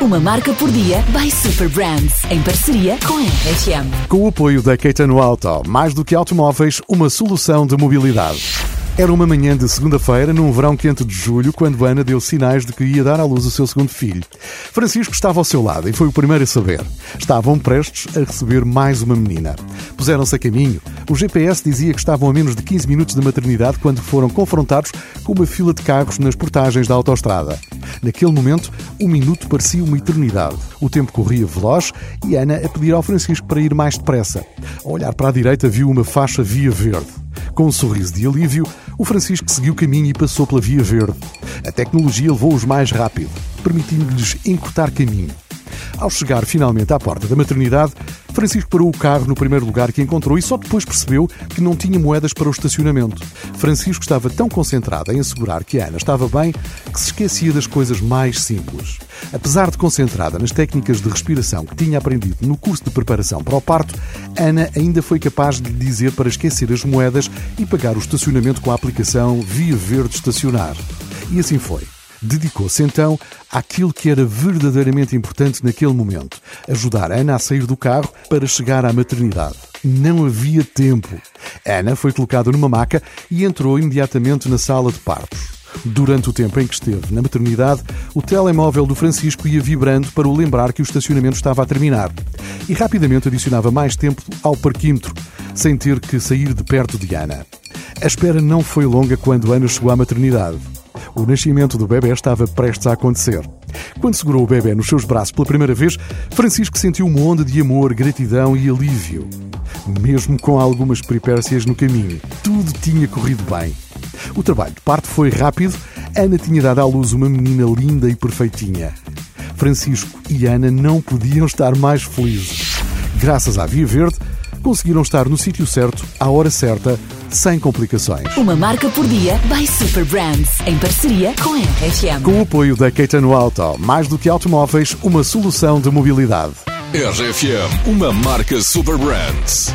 Uma marca por dia by Super Brands, em parceria com a RFM. Com o apoio da Caetano Auto, mais do que automóveis, uma solução de mobilidade. Era uma manhã de segunda-feira, num verão quente de julho, quando Ana deu sinais de que ia dar à luz o seu segundo filho. Francisco estava ao seu lado e foi o primeiro a saber. Estavam prestes a receber mais uma menina. Puseram-se a caminho. O GPS dizia que estavam a menos de 15 minutos da maternidade quando foram confrontados com uma fila de carros nas portagens da autoestrada. Naquele momento, um minuto parecia uma eternidade. O tempo corria veloz e Ana a pedir ao Francisco para ir mais depressa. Ao olhar para a direita, viu uma faixa via verde. Com um sorriso de alívio, o Francisco seguiu o caminho e passou pela Via Verde. A tecnologia levou-os mais rápido, permitindo-lhes encurtar caminho. Ao chegar finalmente à porta da maternidade, Francisco parou o carro no primeiro lugar que encontrou e só depois percebeu que não tinha moedas para o estacionamento. Francisco estava tão concentrado em assegurar que Ana estava bem que se esquecia das coisas mais simples. Apesar de concentrada nas técnicas de respiração que tinha aprendido no curso de preparação para o parto, Ana ainda foi capaz de lhe dizer para esquecer as moedas e pagar o estacionamento com a aplicação Via Verde Estacionar. E assim foi. Dedicou-se então àquilo que era verdadeiramente importante naquele momento: ajudar Ana a sair do carro para chegar à maternidade. Não havia tempo. Ana foi colocada numa maca e entrou imediatamente na sala de partos. Durante o tempo em que esteve na maternidade, o telemóvel do Francisco ia vibrando para o lembrar que o estacionamento estava a terminar. E rapidamente adicionava mais tempo ao parquímetro, sem ter que sair de perto de Ana. A espera não foi longa quando Ana chegou à maternidade. O nascimento do bebê estava prestes a acontecer. Quando segurou o bebê nos seus braços pela primeira vez, Francisco sentiu uma onda de amor, gratidão e alívio. Mesmo com algumas peripécias no caminho, tudo tinha corrido bem. O trabalho de parto foi rápido. Ana tinha dado à luz uma menina linda e perfeitinha. Francisco e Ana não podiam estar mais felizes. Graças à Via Verde, conseguiram estar no sítio certo, à hora certa, sem complicações. Uma marca por dia by Super Brands, em parceria com a RFM. Com o apoio da Caetano Auto, mais do que automóveis, uma solução de mobilidade. RFM, uma marca Super Brands.